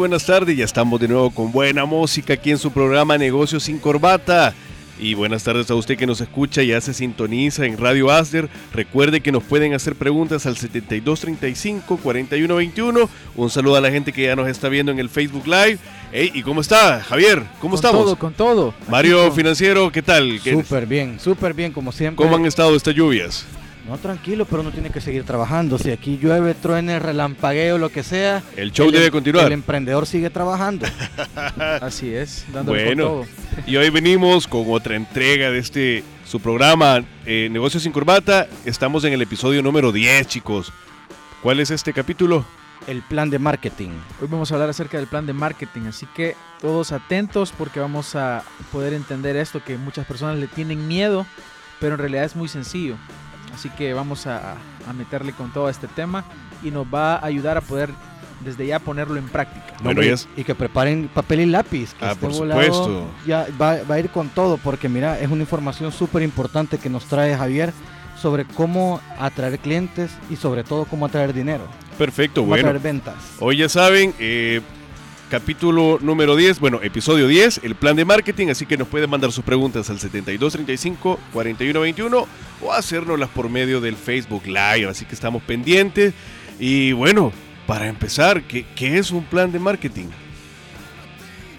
Buenas tardes, ya estamos de nuevo con buena música aquí en su programa Negocios sin Corbata. Y buenas tardes a usted que nos escucha y ya se sintoniza en Radio Asder. Recuerde que nos pueden hacer preguntas al 7235-4121. Un saludo a la gente que ya nos está viendo en el Facebook Live. Hey, ¿y cómo está, Javier? ¿Cómo con estamos? todo, con todo. Mario Financiero, ¿qué tal? ¿Qué- Súper bien, súper bien, como siempre. ¿Cómo han estado estas lluvias? No, tranquilo, pero uno tiene que seguir trabajando. Si aquí llueve, truene, relampagueo, lo que sea. El show debe em- continuar. El emprendedor sigue trabajando. Así es, dándole Bueno. con todo. Y hoy venimos con otra entrega de este su programa eh, Negocios sin Corbata. Estamos en el episodio número 10, chicos. ¿Cuál es este capítulo? El plan de marketing. Hoy vamos a hablar acerca del plan de marketing, así que todos atentos porque vamos a poder entender esto que muchas personas le tienen miedo, pero en realidad es muy sencillo. Así que vamos a, a meterle con todo este tema y nos va a ayudar a poder desde ya ponerlo en práctica. Bueno, Y que preparen papel y lápiz. Que Ah, este por volado supuesto. Ya va, va a ir con todo, porque mira, es una información súper importante que nos trae Javier sobre cómo atraer clientes y sobre todo cómo atraer dinero. Perfecto, Cómo bueno. atraer ventas. Hoy ya saben, eh, capítulo número 10, bueno, episodio 10, el plan de marketing, así que nos pueden mandar sus preguntas al 7235-4121 o hacérnoslas por medio del Facebook Live, así que estamos pendientes. Y bueno, para empezar, ¿qué, qué es un plan de marketing?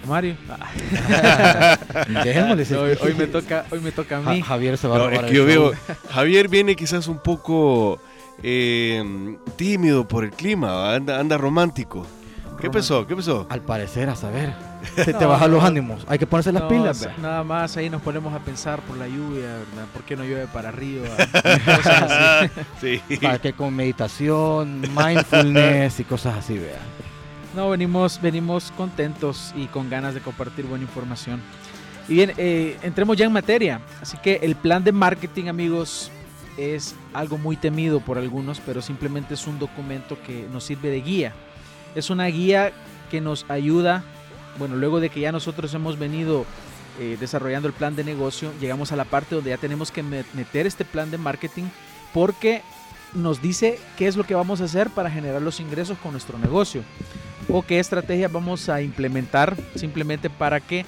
Mario, hoy, hoy me toca, hoy me toca a Ja- mí. Javier se va No, a es robar que yo el veo, show. Javier viene quizás un poco eh, tímido por el clima, anda romántico. ¿Qué pasó? ¿Qué pasó? Al parecer, a saber. Se te No, bajan los ánimos. Hay que ponerse las No, pilas. ve. Nada más ahí nos ponemos a pensar por la lluvia, ¿verdad? ¿Por qué no llueve para arriba? Cosas así. sí. Para que con meditación, mindfulness y cosas así, vea. No, venimos, venimos contentos y con ganas de compartir buena información. Y bien, eh, entremos ya en materia. Así que el plan de marketing, amigos, es algo muy temido por algunos, pero simplemente es un documento que nos sirve de guía. Es una guía que nos ayuda, bueno, luego de que ya nosotros hemos venido eh, desarrollando el plan de negocio, llegamos a la parte donde ya tenemos que me- meter este plan de marketing porque nos dice qué es lo que vamos a hacer para generar los ingresos con nuestro negocio o qué estrategias vamos a implementar simplemente para que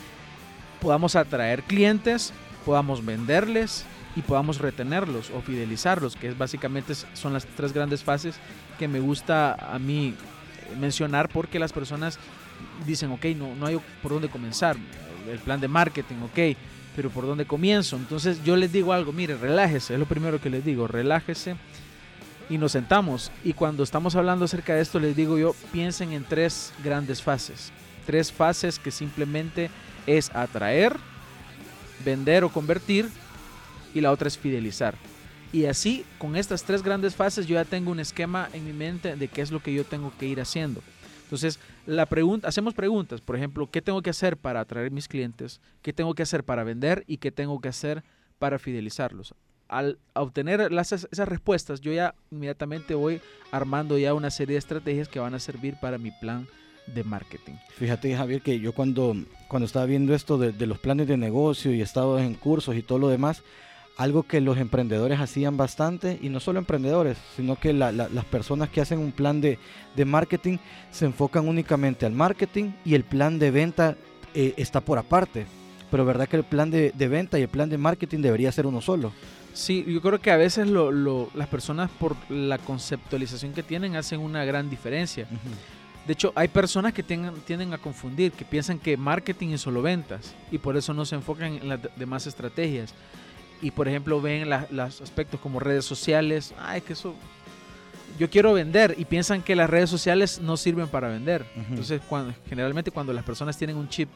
podamos atraer clientes, podamos venderles y podamos retenerlos o fidelizarlos, que es básicamente son las tres grandes fases que me gusta a mí mencionar porque las personas dicen, ok, no, no hay por dónde comenzar, el plan de marketing, ok, pero por dónde comienzo. Entonces yo les digo algo, mire, relájese, es lo primero que les digo, relájese y nos sentamos. Y cuando estamos hablando acerca de esto, les digo yo, piensen en tres grandes fases. Tres fases que simplemente es atraer, vender o convertir y la otra es fidelizar. Y así, con estas tres grandes fases, yo ya tengo un esquema en mi mente de qué es lo que yo tengo que ir haciendo. Entonces, la pregunta, hacemos preguntas, por ejemplo, ¿qué tengo que hacer para atraer mis clientes? ¿Qué tengo que hacer para vender? ¿Y qué tengo que hacer para fidelizarlos? Al obtener esas respuestas, yo ya inmediatamente voy armando ya una serie de estrategias que van a servir para mi plan de marketing. Fíjate, Javier, que yo cuando, cuando estaba viendo esto de, de los planes de negocio y he estado en cursos y todo lo demás, algo que los emprendedores hacían bastante, y no solo emprendedores, sino que la- la- las personas que hacen un plan de, de marketing se enfocan únicamente al marketing y el plan de venta eh, está por aparte. Pero verdad que el plan de, de venta y el plan de marketing debería ser uno solo. Sí, yo creo que a veces lo- lo- las personas por la conceptualización que tienen hacen una gran diferencia. De hecho, hay personas que tienden, tienden a confundir, que piensan que marketing es solo ventas y por eso no se enfocan en las de- demás estrategias. Y por ejemplo, ven la- los aspectos como redes sociales. Ay, que eso. Yo quiero vender y piensan que las redes sociales no sirven para vender. Entonces, cuando, generalmente, cuando las personas tienen un chip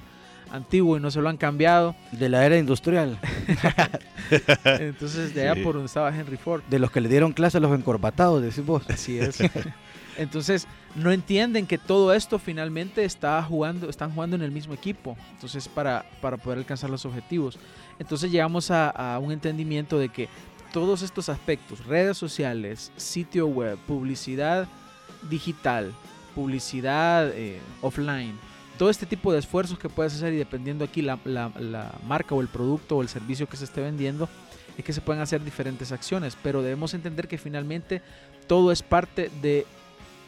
antiguo y no se lo han cambiado, De la era industrial, entonces de allá Sí. por donde estaba Henry Ford. de los que le dieron clase a los encorbatados, decís vos. Así es. Entonces, no entienden que todo esto finalmente está jugando, están jugando en el mismo equipo. Entonces, para, para poder alcanzar los objetivos. Entonces, llegamos a, un entendimiento de que todos estos aspectos, redes sociales, sitio web, publicidad digital, publicidad eh, offline, todo este tipo de esfuerzos que puedes hacer y dependiendo aquí la, la- la marca o el producto o el servicio que se esté vendiendo, es que se pueden hacer diferentes acciones, pero debemos entender que finalmente todo es parte de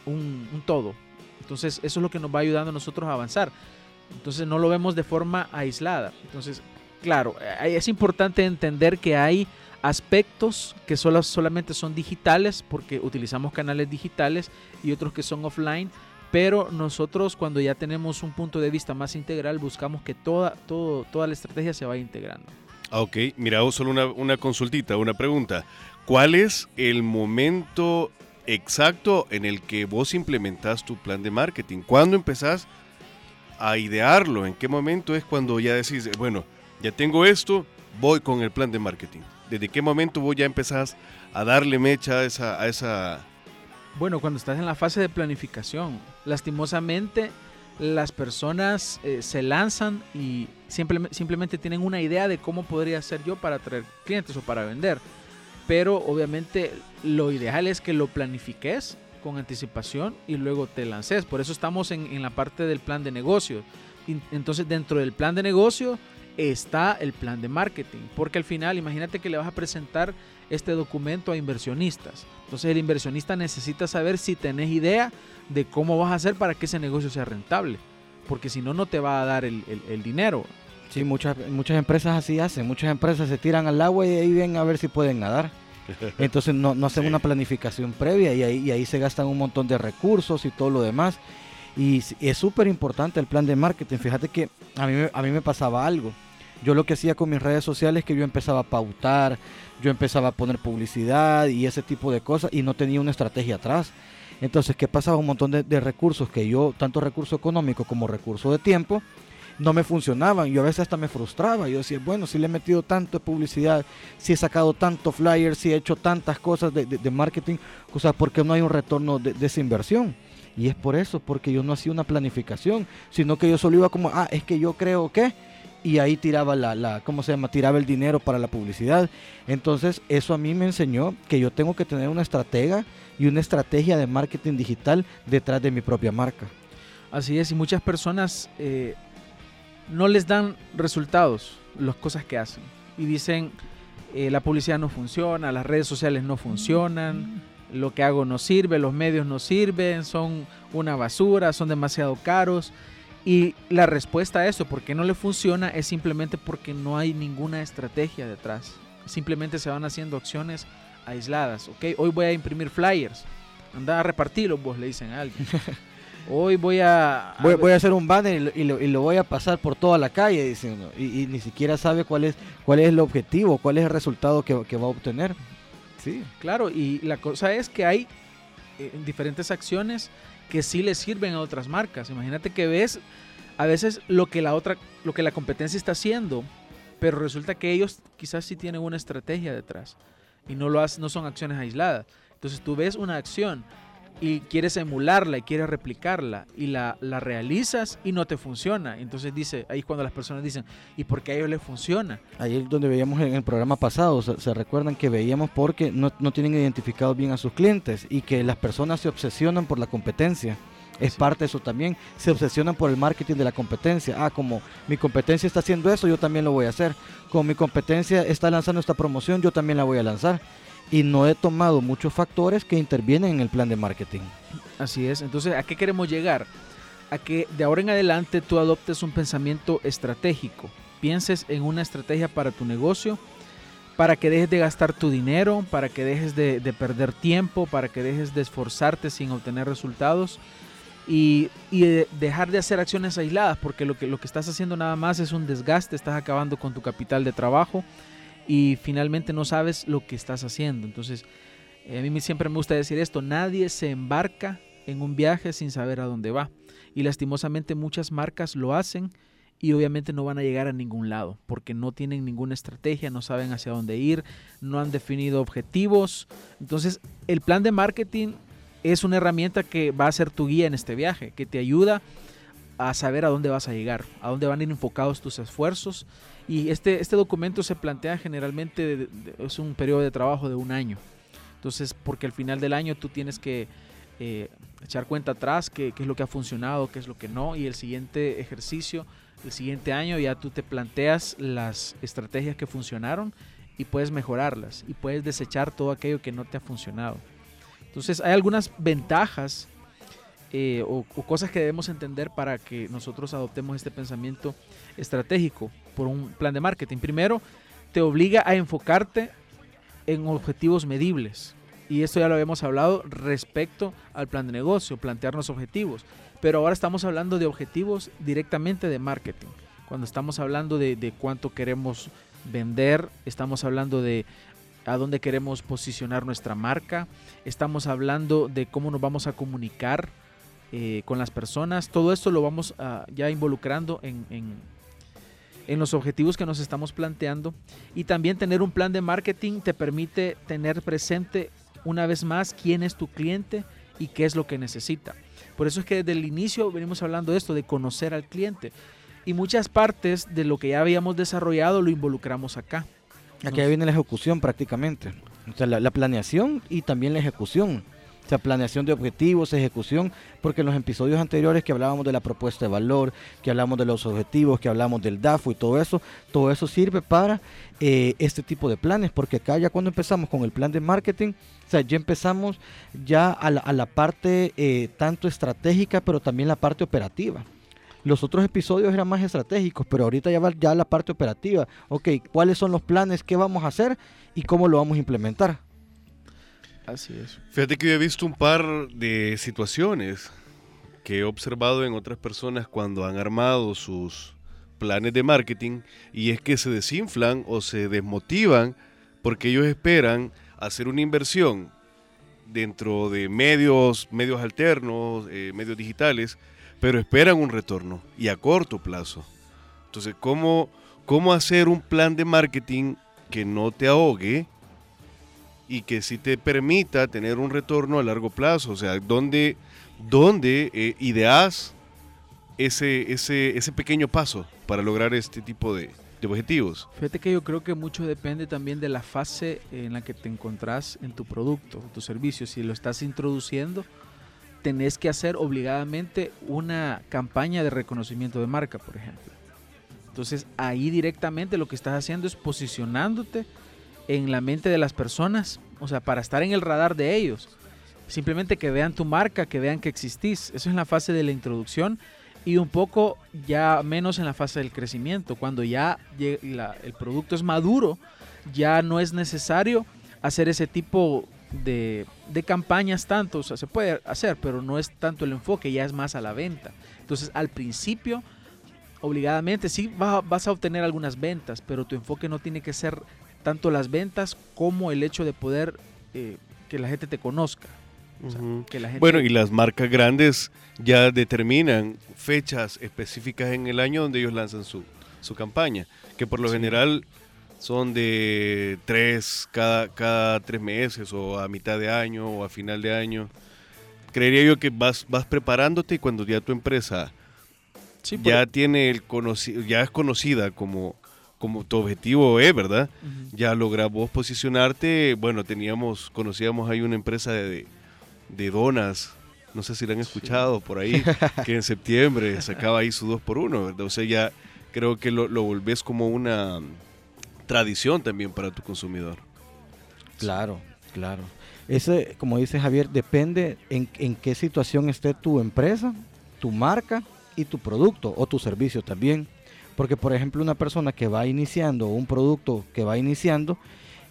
un, todo. Entonces eso es lo que nos va ayudando a nosotros a avanzar. Entonces no lo vemos de forma aislada. Entonces, claro, eh, es importante entender que hay aspectos que solo, solamente son digitales porque utilizamos canales digitales y otros que son offline. Pero nosotros cuando ya tenemos un punto de vista más integral buscamos que toda, todo, toda la estrategia se vaya integrando. Ok, mira, solo una, una consultita, una pregunta. ¿Cuál es el momento exacto en el que vos implementás tu plan de marketing? ¿Cuándo empezás a idearlo? ¿En qué momento es cuando ya decís, bueno, ya tengo esto, voy con el plan de marketing? ¿Desde qué momento vos ya empezás a darle mecha a esa... Bueno, cuando estás en la fase de planificación, lastimosamente las personas eh, se lanzan y simple- simplemente tienen una idea de cómo podría ser yo para atraer clientes o para vender. Pero obviamente lo ideal es que lo planifiques con anticipación y luego te lances. Por eso estamos en, en la parte del plan de negocio. Entonces dentro del plan de negocio está el plan de marketing. Porque al final imagínate que le vas a presentar este documento a inversionistas. Entonces el inversionista necesita saber si tenés idea de cómo vas a hacer para que ese negocio sea rentable. Porque si no, no te va a dar el- el dinero. Sí, muchas, muchas empresas así hacen. Muchas empresas se tiran al agua y ahí ven a ver si pueden nadar. Entonces no, no hacen Sí. una planificación previa y ahí, y ahí se gastan un montón de recursos y todo lo demás. Y es súper importante el plan de marketing. Fíjate que a mí, me- a mí me pasaba algo. Yo lo que hacía con mis redes sociales es que yo empezaba a pautar, yo empezaba a poner publicidad y ese tipo de cosas y no tenía una estrategia atrás. Entonces, ¿qué pasaba? Un montón de, de recursos que yo, tanto recurso económico como recurso de tiempo, no me funcionaban. Yo a veces hasta me frustraba. Yo decía, bueno, si le he metido tanto de publicidad, si he sacado tanto flyers, si he hecho tantas cosas de, de- de marketing, sea, ¿por qué no hay un retorno de, de esa inversión? Y es por eso, porque yo no hacía una planificación, sino que yo solo iba como, ah, es que yo creo que, y ahí tiraba la, la, ¿cómo se llama? Tiraba el dinero para la publicidad. Entonces, eso a mí me enseñó que yo tengo que tener una estratega y una estrategia de marketing digital detrás de mi propia marca. Así es, y muchas personas eh, no les dan resultados las cosas que hacen. Y dicen, eh, la publicidad no funciona, las redes sociales no funcionan, lo que hago no sirve, los medios no sirven, son una basura, son demasiado caros. Y la respuesta a eso, ¿por qué no le funciona? Es simplemente porque no hay ninguna estrategia detrás. Simplemente se van haciendo acciones aisladas. ¿ok? Hoy voy a imprimir flyers. Anda a repartirlos, vos le dicen a alguien. Hoy voy a... Voy, voy a hacer un banner y lo, y lo- voy a pasar por toda la calle, dice uno, y, y ni siquiera sabe cuál es, cuál es el objetivo, cuál es el resultado que, que va a obtener. Sí. Claro, y la cosa es que hay eh, diferentes acciones que sí le sirven a otras marcas. Imagínate que ves a veces lo que la otra, lo que la competencia está haciendo, pero resulta que ellos quizás sí tienen una estrategia detrás y no lo hacen, no son acciones aisladas. Entonces tú ves una acción y quieres emularla y quieres replicarla y la, la realizas y no te funciona. Entonces dice, ahí es cuando las personas dicen, ¿y por qué a ellos les funciona? Ahí es donde veíamos en el programa pasado, se, se recuerdan que veíamos porque no, no tienen identificados bien a sus clientes y que las personas se obsesionan por la competencia. Es Sí. parte de eso también. Se obsesionan por el marketing de la competencia. Ah, como mi competencia está haciendo eso, yo también lo voy a hacer. Como mi competencia está lanzando esta promoción, yo también la voy a lanzar. Y no he tomado muchos factores que intervienen en el plan de marketing. Así es. Entonces, ¿a qué queremos llegar? A que de ahora en adelante tú adoptes un pensamiento estratégico. Pienses en una estrategia para tu negocio, para que dejes de gastar tu dinero, para que dejes de, de perder tiempo, para que dejes de esforzarte sin obtener resultados y, y de- dejar de hacer acciones aisladas, porque lo que, lo que estás haciendo nada más es un desgaste, estás acabando con tu capital de trabajo y finalmente no sabes lo que estás haciendo. Entonces, eh, a mí siempre me gusta decir esto, nadie se embarca en un viaje sin saber a dónde va. Y lastimosamente muchas marcas lo hacen y obviamente no van a llegar a ningún lado porque no tienen ninguna estrategia, no saben hacia dónde ir, no han definido objetivos. Entonces, el plan de marketing es una herramienta que va a ser tu guía en este viaje, que te ayuda a saber a dónde vas a llegar, a dónde van a ir enfocados tus esfuerzos. Y este, este documento se plantea generalmente, es un periodo de trabajo de un año. Entonces, porque al final del año tú tienes que eh, echar cuenta atrás, qué, qué es lo que ha funcionado, qué es lo que no, y el siguiente ejercicio, el siguiente año ya tú te planteas las estrategias que funcionaron y puedes mejorarlas y puedes desechar todo aquello que no te ha funcionado. Entonces hay algunas ventajas eh, o, cosas que debemos entender para que nosotros adoptemos este pensamiento estratégico por un plan de marketing. Primero, te obliga a enfocarte en objetivos medibles. Y esto ya lo habíamos hablado respecto al plan de negocio, plantearnos objetivos. Pero ahora estamos hablando de objetivos directamente de marketing. Cuando estamos hablando de, de cuánto queremos vender, estamos hablando de a dónde queremos posicionar nuestra marca, estamos hablando de cómo nos vamos a comunicar eh, con las personas. Todo esto lo vamos ah, ya involucrando en, en- en los objetivos que nos estamos planteando. Y también tener un plan de marketing te permite tener presente una vez más quién es tu cliente y qué es lo que necesita. Por eso es que desde el inicio venimos hablando de esto, de conocer al cliente. Y muchas partes de lo que ya habíamos desarrollado lo involucramos acá. Aquí ya viene la ejecución prácticamente. O sea, la, la planeación y también la ejecución. O sea, planeación de objetivos, ejecución, porque en los episodios anteriores que hablábamos de la propuesta de valor, que hablamos de los objetivos, que hablamos del DAFO y todo eso, todo eso sirve para eh, este tipo de planes, porque acá ya cuando empezamos con el plan de marketing, o sea, ya empezamos ya a la, a la parte eh, tanto estratégica, pero también la parte operativa. Los otros episodios eran más estratégicos, pero ahorita ya va ya la parte operativa. Ok, ¿cuáles son los planes? ¿Qué vamos a hacer? ¿Y cómo lo vamos a implementar? Así es. Fíjate que yo he visto un par de situaciones que he observado en otras personas cuando han armado sus planes de marketing y es que se desinflan o se desmotivan porque ellos esperan hacer una inversión dentro de medios, medios alternos, eh, medios digitales, pero esperan un retorno y a corto plazo. Entonces, ¿cómo, ¿cómo hacer un plan de marketing que no te ahogue? Y que sí te permita tener un retorno a largo plazo. O sea, ¿dónde, dónde eh, ideas ese, ese, ese pequeño paso para lograr este tipo de, de objetivos? Fíjate que yo creo que mucho depende también de la fase en la que te encontrás en tu producto, tu servicio. Si lo estás introduciendo, tenés que hacer obligadamente una campaña de reconocimiento de marca, por ejemplo. Entonces ahí directamente lo que estás haciendo es posicionándote en la mente de las personas, o sea, para estar en el radar de ellos. Simplemente que vean tu marca, que vean que existís. Eso es la fase de la introducción y un poco ya menos en la fase del crecimiento. Cuando ya el producto es maduro, ya no es necesario hacer ese tipo de, de campañas tanto. O sea, se puede hacer, pero no es tanto el enfoque, ya es más a la venta. Entonces, al principio, obligadamente, sí va- vas a obtener algunas ventas, pero tu enfoque no tiene que ser tanto las ventas como el hecho de poder eh, que la gente te conozca. O sea, Ujú. que la gente- Bueno, y las marcas grandes ya determinan fechas específicas en el año donde ellos lanzan su, su campaña, que por lo Sí. general son de tres, cada, cada tres meses o a mitad de año o a final de año. Creería yo que vas, vas preparándote y cuando ya tu empresa Sí, ya tiene el ya es conocida como, como tu objetivo es, ¿verdad? Ya logras vos posicionarte. Bueno, teníamos, conocíamos ahí una empresa de, de donas, no sé si la han escuchado por ahí, que en septiembre sacaba ahí su 2 por 1 ¿verdad? O sea, ya creo que lo, lo volvés como una tradición también para tu consumidor. Claro, claro. Ese, como dice Javier, depende en, en qué situación esté tu empresa, tu marca y tu producto o tu servicio también. Porque, por ejemplo, una persona que va iniciando, un producto que va iniciando,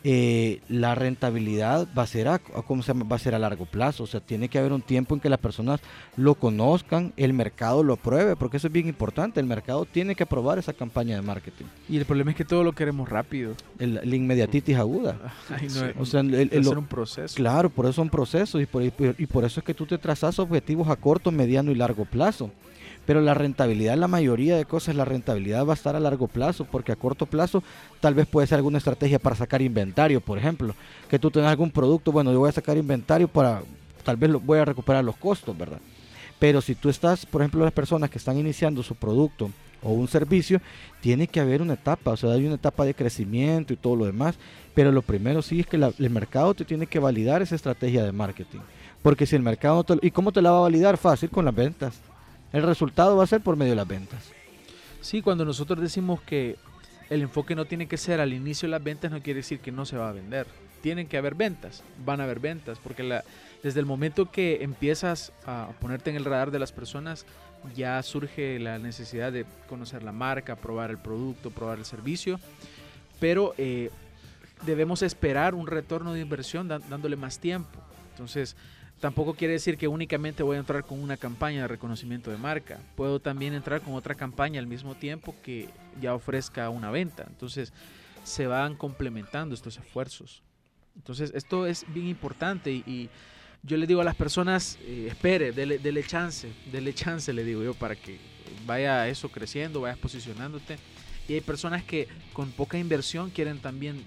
eh, la rentabilidad va a ser a, a- ¿cómo se llama? va a ser a largo plazo, o sea, tiene que haber un tiempo en que las personas lo conozcan, el mercado lo apruebe, porque eso es bien importante, el mercado tiene que aprobar esa campaña de marketing, Y el problema es que todo lo queremos rápido. el, la inmediatitis aguda. Ay, no, Sí. O sea, el- el- debe lo- ser un proceso. Claro, por eso son procesos y por, y por- y por eso es que tú te trazas objetivos a corto, mediano y largo plazo. Pero la rentabilidad, la mayoría de cosas, la rentabilidad va a estar a largo plazo, porque a corto plazo tal vez puede ser alguna estrategia para sacar inventario, por ejemplo. Que tú tengas algún producto, bueno, yo voy a sacar inventario para, tal vez lo, voy a recuperar los costos, ¿verdad? Pero si tú estás, por ejemplo, las personas que están iniciando su producto o un servicio, tiene que haber una etapa, o sea, hay una etapa de crecimiento y todo lo demás. Pero lo primero sí es que la- el mercado te tiene que validar esa estrategia de marketing. Porque si el mercado no te, ¿Y cómo te la va a validar? Fácil, con las ventas. El resultado va a ser por medio de las ventas. Sí, cuando nosotros decimos que el enfoque no tiene que ser al inicio de las ventas, no quiere decir que no se va a vender. Tienen que haber ventas, van a haber ventas, porque desde el momento que empiezas a ponerte en el radar de las personas, ya surge la necesidad de conocer la marca, probar el producto, probar el servicio, pero eh, debemos esperar un retorno de inversión dándole más tiempo. Entonces, tampoco quiere decir que únicamente voy a entrar con una campaña de reconocimiento de marca. Puedo también entrar con otra campaña al mismo tiempo que ya ofrezca una venta. Entonces, se van complementando estos esfuerzos. Entonces, esto es bien importante y, yo le digo a las personas, eh, espere, dele, dele chance, dele chance, le digo yo, para que vaya eso creciendo, vayas posicionándote. Y hay personas que con poca inversión quieren también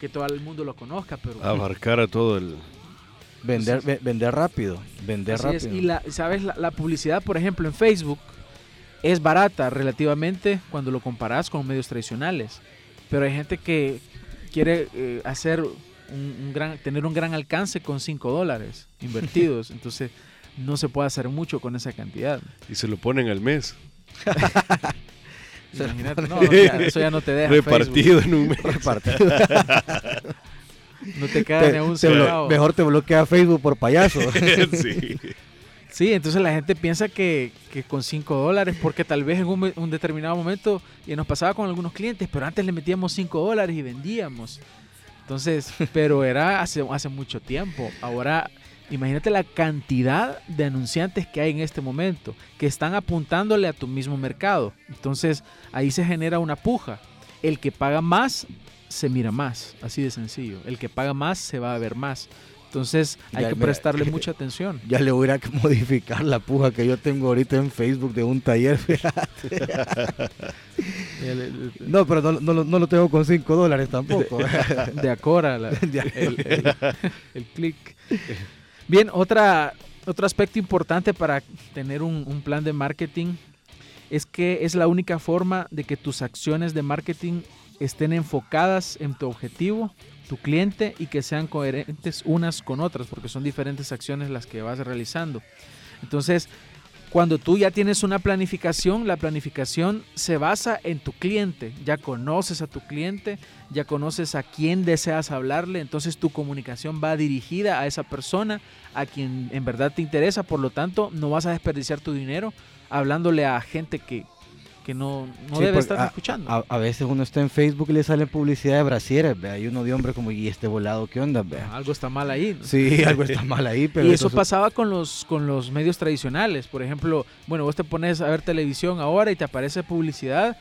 que todo el mundo lo conozca, pero Abarcar a todo el... Vender, vender rápido. Vender es, rápido. Y la, sabes, la, la publicidad, por ejemplo, en Facebook es barata relativamente cuando lo comparas con medios tradicionales. Pero hay gente que quiere eh, hacer un, un gran, tener un gran alcance con 5 dólares invertidos. Entonces no se puede hacer mucho con esa cantidad. Y se lo ponen al mes. Imagínate, no, ya, eso ya no te deja. Repartido en un mes. Repartido. No te queda Te- ni un te mejor te bloquea Facebook por payaso. sí. Sí, entonces la gente piensa que, que con 5 dólares, porque tal vez en un, determinado momento, y nos pasaba con algunos clientes, pero antes le metíamos 5 dólares y vendíamos. Entonces, pero era hace, hace mucho tiempo. Ahora, imagínate la cantidad de anunciantes que hay en este momento, que están apuntándole a tu mismo mercado. Entonces, ahí se genera una puja. El que paga más, se mira más, así de sencillo. El que paga más, se va a ver más. Entonces, hay Ya, que mira, prestarle mucha atención. ya le voy a modificar la puja que yo tengo ahorita en Facebook de un taller. no, pero no, no lo- no lo tengo con 5 dólares tampoco. de Acora, la- el, el- el click. Bien, otra, otro aspecto importante para tener un, un plan de marketing es que es la única forma de que tus acciones de marketing estén enfocadas en tu objetivo, tu cliente y que sean coherentes unas con otras, porque son diferentes acciones las que vas realizando. Entonces, cuando tú ya tienes una planificación, la planificación se basa en tu cliente. Ya conoces a tu cliente, ya conoces a quién deseas hablarle, entonces tu comunicación va dirigida a esa persona, a quien en verdad te interesa, por lo tanto no vas a desperdiciar tu dinero hablándole a gente que, que no, no Sí, debe porque estar a- escuchando. A, a veces uno está en Facebook y le sale publicidad de brasieres, vea, y uno de hombre como, ¿y este volado qué onda? Vea? Algo está mal ahí. ¿no? Sí, algo está mal ahí, pero y eso entonces- pasaba con los, con los medios tradicionales. Por ejemplo, bueno, vos te pones a ver televisión ahora y te aparece publicidad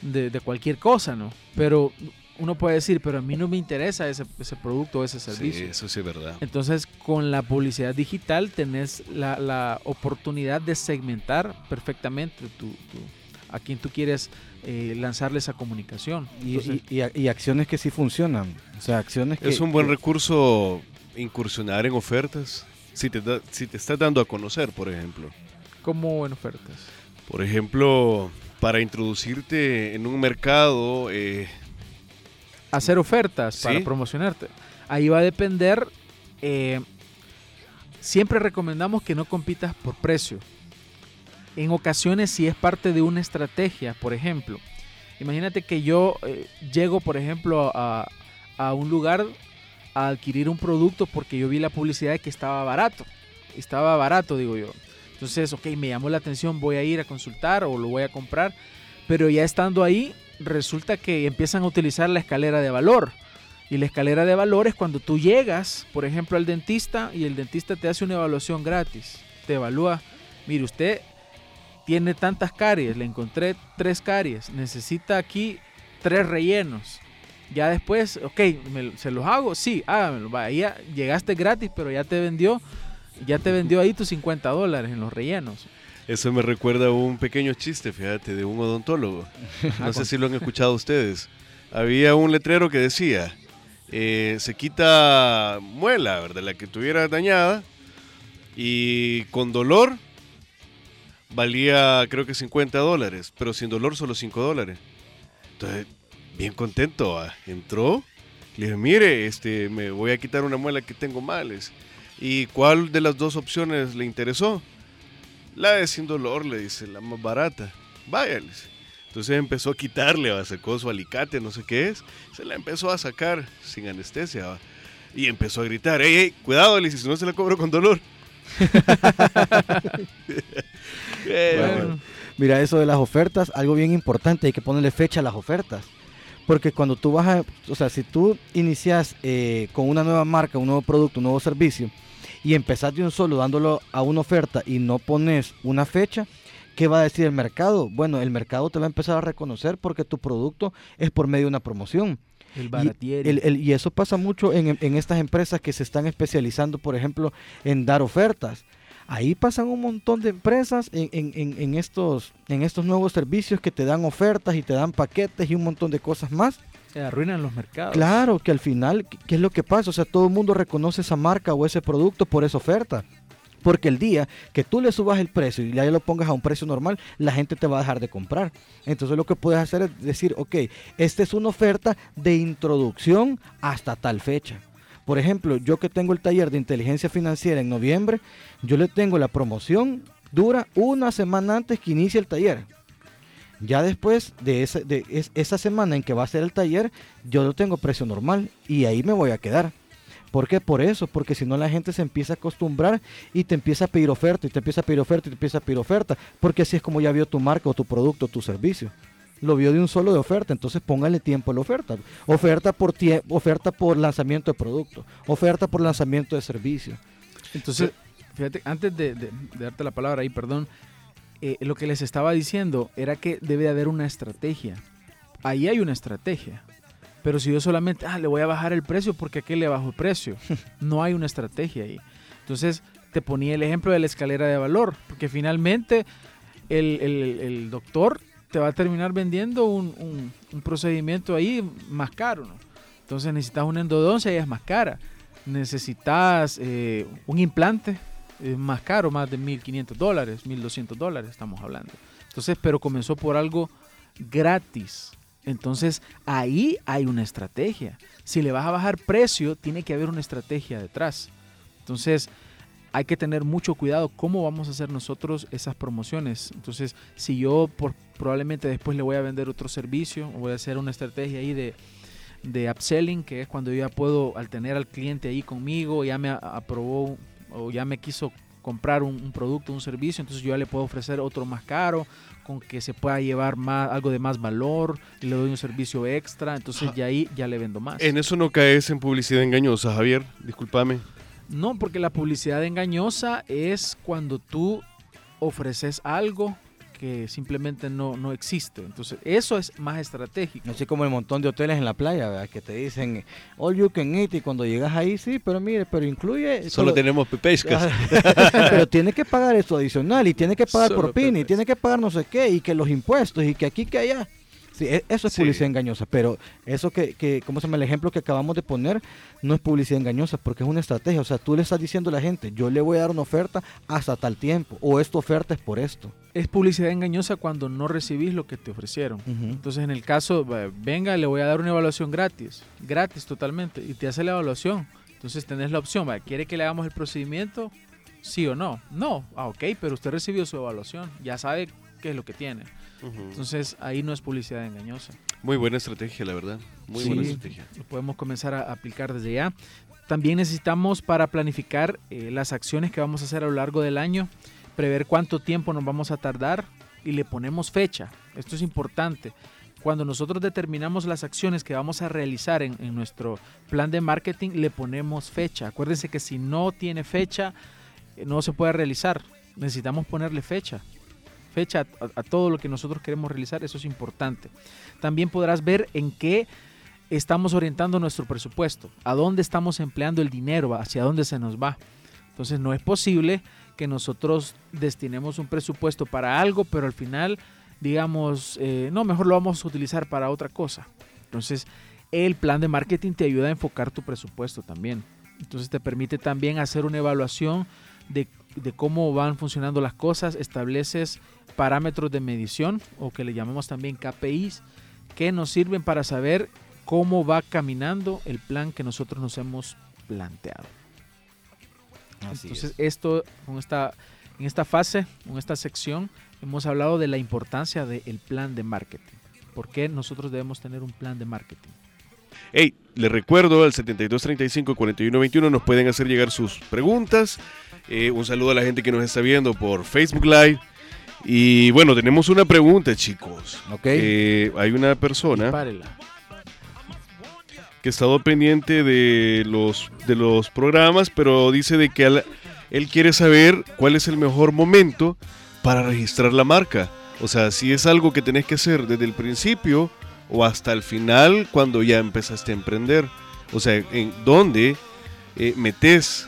de, de cualquier cosa, ¿no? Pero uno puede decir, pero a mí no me interesa ese, ese producto o ese Sí, servicio. eso sí es verdad. Entonces, con la publicidad digital tenés la, la oportunidad de segmentar perfectamente tu, tu- a quien tú quieres eh, lanzarle esa comunicación. Y, Entonces, y- y- y acciones que sí funcionan. O sea, acciones que... Es un buen que- recurso incursionar en ofertas. Si te, da- si te estás dando a conocer, por ejemplo. como en ofertas. Por ejemplo, para introducirte en un mercado, eh, hacer ofertas para promocionarte. Ahí va a depender. eh, siempre recomendamos que no compitas por precio. En ocasiones, si es parte de una estrategia, por ejemplo, imagínate que yo eh, llego, por ejemplo, a, a un lugar a adquirir un producto porque yo vi la publicidad de que estaba barato. Estaba barato, digo yo. Entonces, ok, me llamó la atención, voy a ir a consultar o lo voy a comprar. Pero ya estando ahí, resulta que empiezan a utilizar la escalera de valor. Y la escalera de valores, cuando tú llegas, por ejemplo, al dentista y el dentista te hace una evaluación gratis, te evalúa, mire, usted tiene tantas caries, le encontré tres caries, necesita aquí tres rellenos. Ya después, ok, me- ¿se los hago? Sí, hágamelo. Va, ahí ya llegaste gratis, pero ya te vendió, ya te vendió ahí tus 50 dólares en los rellenos. Eso me recuerda a un pequeño chiste, fíjate, de un odontólogo. No sé si lo han escuchado ustedes. Había un letrero que decía, eh, se quita muela, ¿verdad? La que tuviera dañada. Y con dolor valía creo que 50 dólares, pero sin dolor solo 5 dólares. Entonces, bien contento, ¿va? entró. Le dije, mire, este, me voy a quitar una muela que tengo males. ¿Y cuál de las dos opciones le interesó? La de sin dolor, le dice, la más barata. Vaya, le dice. Entonces empezó a quitarle, sacó su alicate, no sé qué es. Se la empezó a sacar sin anestesia. Y empezó a gritar, ¡ey, ey! Cuidado, le si no se la cobro con dolor. Bueno. Mira, eso de las ofertas, algo bien importante, hay que ponerle fecha a las ofertas. Porque cuando tú vas a, o sea, si tú inicias eh, con una nueva marca, un nuevo producto, un nuevo servicio, y empezás de un solo dándolo a una oferta y no pones una fecha, ¿qué va a decir el mercado? Bueno, el mercado te va a empezar a reconocer porque tu producto es por medio de una promoción. El Y, baratieri. el- el- y eso pasa mucho en, en estas empresas que se están especializando, por ejemplo, en dar ofertas. Ahí pasan un montón de empresas en, en- en- en estos, en estos nuevos servicios que te dan ofertas y te dan paquetes y un montón de cosas más. Se arruinan los mercados. Claro que al final, ¿qué- ¿qué es lo que pasa? O sea, todo el mundo reconoce esa marca o ese producto por esa oferta. Porque el día que tú le subas el precio y ya lo pongas a un precio normal, la gente te va a dejar de comprar. Entonces lo que puedes hacer es decir, ok, esta es una oferta de introducción hasta tal fecha. Por ejemplo, yo que tengo el taller de inteligencia financiera en noviembre, yo le tengo la promoción, dura una semana antes que inicie el taller. Ya después de, esa semana en que va a ser el taller, yo lo tengo precio normal y ahí me voy a quedar. ¿Por qué? Por eso, porque si no la gente se empieza a acostumbrar y te empieza a pedir oferta y te empieza a pedir oferta y te empieza a pedir oferta, porque así es como ya vio tu marca o tu producto o tu servicio. Lo vio de un solo de oferta, entonces póngale tiempo a la oferta. Oferta por tie- oferta por lanzamiento de producto, oferta por lanzamiento de servicio. Entonces, fíjate, antes de, de- de darte la palabra ahí, perdón, eh, lo que les estaba diciendo era que debe de haber una estrategia. Ahí hay una estrategia. Pero si yo solamente, ah, le voy a bajar el precio porque aquí le bajo el precio, no hay una estrategia ahí. Entonces, te ponía el ejemplo de la escalera de valor, porque finalmente el, el- el doctor te va a terminar vendiendo un, un- procedimiento ahí más caro, ¿no? Entonces necesitas una endodoncia y es más cara. Necesitas eh, un implante, es más caro, más de 1.500 dólares, 1.200 dólares estamos hablando. Entonces, pero comenzó por algo gratis. Entonces, ahí hay una estrategia. Si le vas a bajar precio, tiene que haber una estrategia detrás. Entonces, hay que tener mucho cuidado cómo vamos a hacer nosotros esas promociones. Entonces, si yo por, probablemente después le voy a vender otro servicio, o voy a hacer una estrategia ahí de, de upselling, que es cuando yo ya puedo, al tener al cliente ahí conmigo, ya me aprobó o ya me quiso comprar un, un producto, un servicio, entonces yo ya le puedo ofrecer otro más caro, con que se pueda llevar más, algo de más valor, y le doy un servicio extra, entonces ya ahí ya le vendo más. En eso no caes en publicidad engañosa, Javier. Discúlpame. No, porque la publicidad engañosa es cuando tú ofreces algo que simplemente no, no existe. Entonces, eso es más estratégico. Así como el montón de hoteles en la playa, ¿verdad? que te dicen all you can eat y cuando llegas ahí, sí, pero mire, pero incluye... Solo tenemos pepescas. pero tiene que pagar esto adicional y tiene que pagar Solo por PIN y pepes. tiene que pagar no sé qué y que los impuestos y que aquí que allá. Sí, e- eso es Sí. publicidad engañosa, pero eso que, que, ¿cómo se llama? El ejemplo que acabamos de poner no es publicidad engañosa porque es una estrategia. O sea, tú le estás diciendo a la gente, yo le voy a dar una oferta hasta tal tiempo o esta oferta es por esto. Es publicidad engañosa cuando no recibís lo que te ofrecieron. Entonces, en el caso, venga, le voy a dar una evaluación gratis, gratis totalmente, y te hace la evaluación. Entonces, tenés la opción, ¿quiere que le hagamos el procedimiento? Sí o no. No, ah, ok, pero usted recibió su evaluación, ya sabe qué es lo que tiene. Ujú. Entonces, ahí no es publicidad engañosa. Muy buena estrategia, la verdad. Muy Sí. buena estrategia. lo podemos comenzar a aplicar desde ya. También necesitamos para planificar eh, las acciones que vamos a hacer a lo largo del año, prever cuánto tiempo nos vamos a tardar y le ponemos fecha. Esto es importante. cuando nosotros determinamos las acciones que vamos a realizar en, en nuestro plan de marketing, le ponemos fecha. Acuérdense que si no tiene fecha, eh, no se puede realizar. Necesitamos ponerle fecha. Fecha a, todo lo que nosotros queremos realizar, eso es importante. También podrás ver en qué estamos orientando nuestro presupuesto, a dónde estamos empleando el dinero, hacia dónde se nos va. Entonces no es posible que nosotros destinemos un presupuesto para algo, pero al final digamos, eh, no, mejor lo vamos a utilizar para otra cosa. Entonces, el plan de marketing te ayuda a enfocar tu presupuesto también. Entonces, te permite también hacer una evaluación de cómo van funcionando las cosas, estableces parámetros de medición o que le llamamos también KPIs, que nos sirven para saber cómo va caminando el plan que nosotros nos hemos planteado. Así Entonces, es. esto, con esta, en esta fase, en esta sección, hemos hablado de la importancia del plan de marketing. ¿Por qué nosotros debemos tener un plan de marketing? Hey, les recuerdo al 7235-4121 nos pueden hacer llegar sus preguntas. Eh, un saludo a la gente que nos está viendo por Facebook Live. Y bueno, tenemos una pregunta, chicos. Ok. Eh, hay una persona que ha estado pendiente de los, de los programas, pero dice de que al- él quiere saber cuál es el mejor momento para registrar la marca. O sea, si es algo que tenés que hacer desde el principio o hasta el final cuando ya empezaste a emprender. O sea, en dónde eh, metes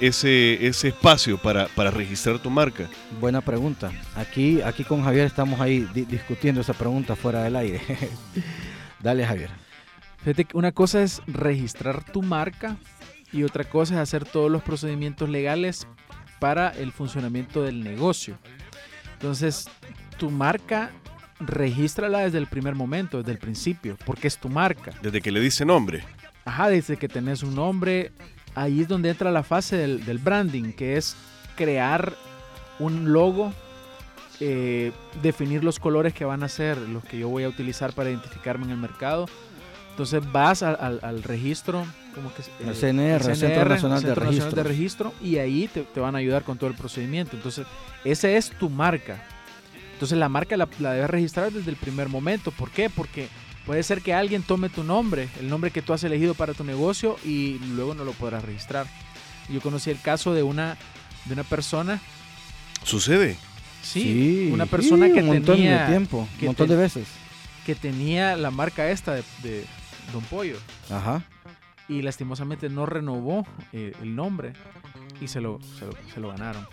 ese, ese espacio para, para registrar tu marca. Buena pregunta. Aquí, aquí con Javier estamos ahí di- discutiendo esa pregunta fuera del aire. Dale, Javier. Fíjate que una cosa es registrar tu marca y otra cosa es hacer todos los procedimientos legales para el funcionamiento del negocio. Entonces, tu marca, regístrala desde el primer momento, desde el principio, porque es tu marca. Desde que le dice nombre. Ajá, desde que tenés un nombre, ahí es donde entra la fase del, del branding, que es crear un logo, eh, definir los colores que van a ser los que yo voy a utilizar para identificarme en el mercado. Entonces vas al, al- al registro, como que? El Eh, CNR, Centro Nacional de Nacional. Registro, y ahí te, te van a ayudar con todo el procedimiento. Entonces, esa es tu marca. Entonces, la marca la, la debes registrar desde el primer momento. ¿Por qué? Porque puede ser que alguien tome tu nombre, el nombre que tú has elegido para tu negocio, y luego no lo podrás registrar. Yo conocí el caso de una, de una persona, Sucede. sí, una persona sí, que un montón tenía, de tiempo, un montón te- de veces. que tenía la marca esta de, de Don Pollo. Ajá. y lastimosamente no renovó eh, el nombre y se lo, se lo, se lo ganaron.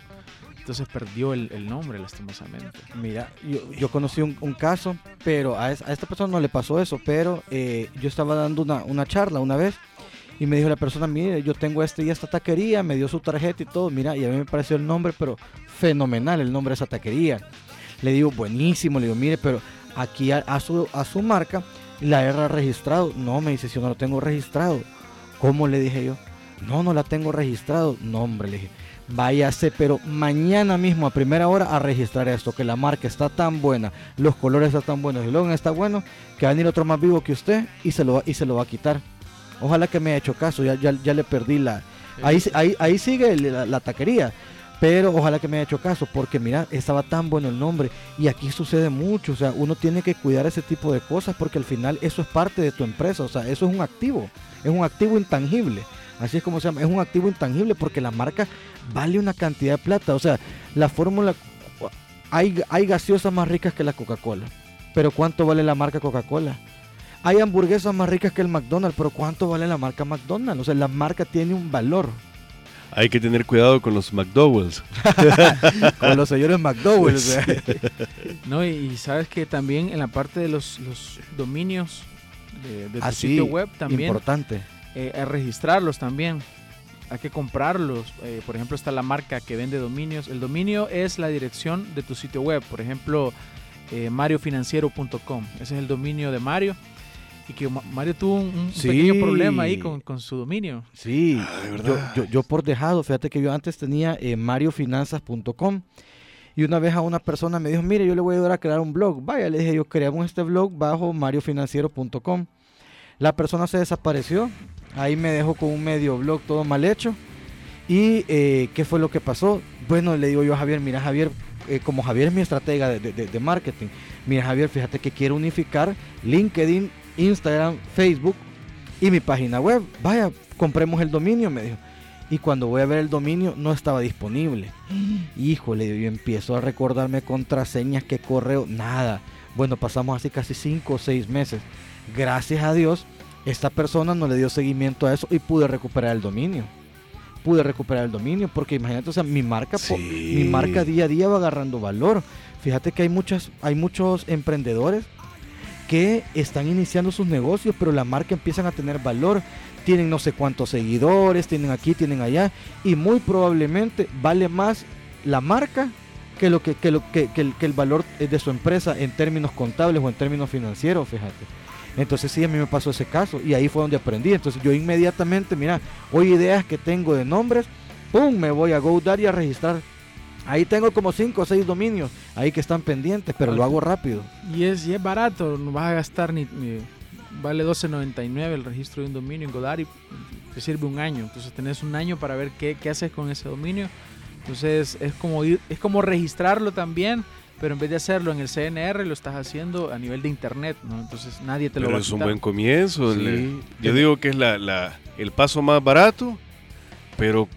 Entonces perdió el, nombre lastimosamente. Mira, yo, yo conocí un, caso, pero a, es- a esta persona no le pasó eso, pero eh, yo estaba dando una, una charla una vez y me dijo la persona, mire, yo tengo este y esta taquería, me dio su tarjeta y todo, mira, y a mí me pareció el nombre, pero fenomenal el nombre de esa taquería. Le digo, buenísimo, le digo, mire, pero aquí a, su, a su marca la he registrado. No, me dice, si yo no lo tengo registrado. ¿Cómo le dije yo? No, no la tengo registrado. No, hombre, le dije, váyase, pero mañana mismo a primera hora a registrar esto, que la marca está tan buena, los colores están tan buenos, el logo está bueno, que va a venir otro más vivo que usted y se lo, va- y se lo va a quitar. Ojalá que me haya hecho caso, ya, ya, ya le perdí la... Ahí, ahí, ahí sigue la, la taquería, pero ojalá que me haya hecho caso, porque mira, estaba tan bueno el nombre y aquí sucede mucho, o sea, uno tiene que cuidar ese tipo de cosas porque al final eso es parte de tu empresa, o sea, eso es un activo, es un activo intangible. Así es como se llama, es un activo intangible porque la marca vale una cantidad de plata. O sea, la fórmula, hay, hay gaseosas más ricas que la Coca-Cola. Pero ¿cuánto vale la marca Coca-Cola? Hay hamburguesas más ricas que el McDonald's, pero ¿cuánto vale la marca McDonald's? O sea, la marca tiene un valor. Hay que tener cuidado con los McDowells. Con los señores McDonald's. o sea. No, y, y sabes que también en la parte de los, los dominios de, de tu Así, sitio web también Importante. Eh, a registrarlos también. Hay que comprarlos. Eh, por ejemplo, está la marca que vende dominios. El dominio es la dirección de tu sitio web. Por ejemplo, eh, mariofinanciero.com. Ese es el dominio de Mario. Y que Ma- Mario tuvo un, un Sí. pequeño problema ahí con, con su dominio. Sí, Ah, yo, yo, yo por dejado, fíjate que yo antes tenía eh, mariofinanzas.com y una vez a una persona me dijo, mire, yo le voy a ayudar a crear un blog. Vaya, le dije, yo creamos este blog bajo mariofinanciero.com. La persona se desapareció, ahí me dejó con un medio blog todo mal hecho. ¿Y eh, qué fue lo que pasó? Bueno, le digo yo a Javier, mira Javier, eh, como Javier es mi estratega de, de- marketing, mira Javier, fíjate que quiero unificar LinkedIn, Instagram, Facebook y mi página web. Vaya, compremos el dominio, me dijo. Y cuando voy a ver el dominio no estaba disponible. Híjole, yo empiezo a recordarme contraseñas, que correo, nada. Bueno, pasamos así casi 5 o 6 meses. Gracias a Dios, esta persona no le dio seguimiento a eso y pude recuperar el dominio. Pude recuperar el dominio porque imagínate, o sea, mi marca, Sí. mi marca día a día va agarrando valor. Fíjate que hay muchas, hay muchos emprendedores que están iniciando sus negocios, pero la marca empiezan a tener valor. Tienen no sé cuántos seguidores, tienen aquí, tienen allá, y muy probablemente vale más la marca que lo que, que lo que, que el, que el valor eh, de su empresa en términos contables o en términos financieros, fíjate. Entonces sí, a mí me pasó ese caso y ahí fue donde aprendí. Entonces yo inmediatamente, mira, hoy ideas que tengo de nombres, ¡pum! Me voy a GoDaddy a registrar. Ahí tengo como 5 o 6 dominios ahí que están pendientes, pero lo hago rápido. Y es, y es barato, no vas a gastar ni, ni- vale 12.99 el registro de un dominio en Godaddy, te sirve un año, entonces tenés un año para ver qué, qué haces con ese dominio. Entonces es como ir, es como registrarlo también, pero en vez de hacerlo en el CNR lo estás haciendo a nivel de internet, ¿no? Entonces nadie te lo va a es un quitar. buen comienzo. Sí. le- Yo digo que es la, la- el paso más barato, pero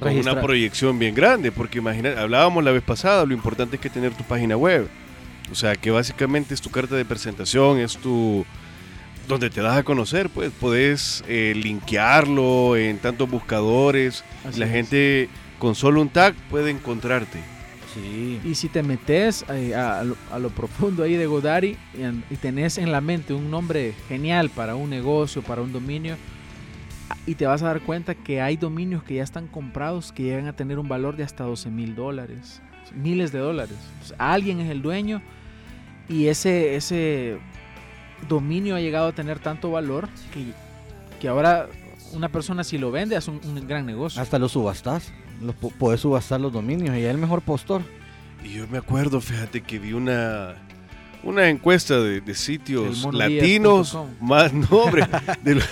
con una proyección bien grande, porque imagina, hablábamos la vez pasada, lo importante es que tener tu página web. O sea, que básicamente es tu carta de presentación, es tu donde te das a conocer, pues podés eh, linkearlo en tantos buscadores. Así la es. gente con solo un tag puede encontrarte. Sí. Y si te metes eh, a, a lo, a lo profundo ahí de Godaddy y, en- y tenés en la mente un nombre genial para un negocio, para un dominio, y te vas a dar cuenta que hay dominios que ya están comprados que llegan a tener un valor de hasta 12 mil dólares, miles de dólares. Alguien es el dueño y ese, ese dominio ha llegado a tener tanto valor que, que ahora una persona si lo vende es un, un gran negocio. Hasta los subastas. Los, puedes subastar los dominios y es el mejor postor. Y yo me acuerdo, fíjate que vi una, una encuesta de, de sitios latinos, más, no hombre, de,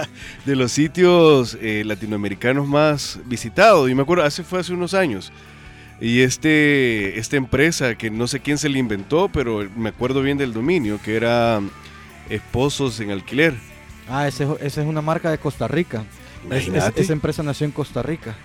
de los sitios eh, latinoamericanos más visitados. Y me acuerdo, hace fue hace unos años. Y este, esta empresa, que no sé quién se la inventó, pero me acuerdo bien del dominio, que era Esposos en Alquiler. Ah, ese, es- esa es una marca de Costa Rica. Es- esa empresa nació en Costa Rica.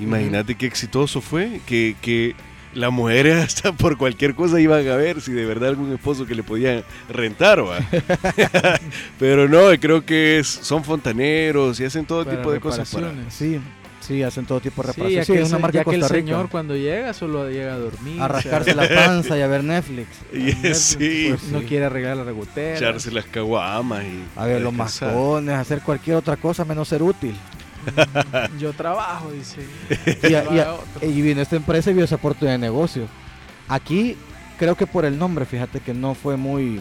Imagínate qué exitoso fue, que, que las mujeres hasta por cualquier cosa iban a ver si de verdad algún esposo que le podían rentar, ¿va? Pero no, creo que es- son fontaneros y hacen todo Para tipo de cosas para... reparaciones. Sí, sí, hacen todo tipo de Sí, reparaciones. ya Sí, que, es el una se- marca ya de que el Costa Rica. señor cuando llega solo llega a dormir. A rascarse la panza y a ver Netflix. Sí, pues, No quiere arreglar la regotera. echarse las caguamas y... A ver los mascones, hacer cualquier otra cosa menos ser útil. Yo trabajo, dice. Y, a- y a- Trabaja otro. y vino esta empresa y vio esa oportunidad de negocio. Aquí creo que por el nombre, fíjate que no fue muy,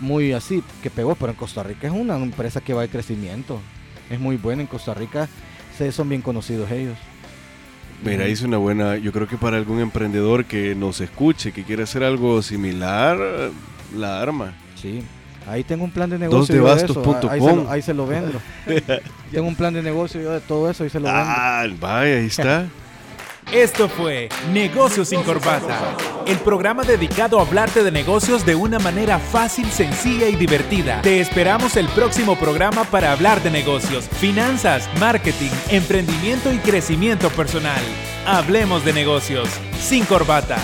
muy así que pegó, pero en Costa Rica es una empresa que va de crecimiento. Es muy buena en Costa Rica, se- son bien conocidos ellos. Mira, hice una buena... Yo creo que para algún emprendedor que nos escuche, que quiera hacer algo similar, la arma. Sí. Ahí tengo un plan de negocio. de yo de eso, punto ahí, se lo, ahí se lo vendo. tengo un plan de negocio yo de todo eso y se lo vendo. Ah, vaya, ahí está. Esto fue Negocios sin Corbata, el programa dedicado a hablarte de negocios de una manera fácil, sencilla y divertida. Te esperamos el próximo programa para hablar de negocios, finanzas, marketing, emprendimiento y crecimiento personal. Hablemos de negocios sin corbata.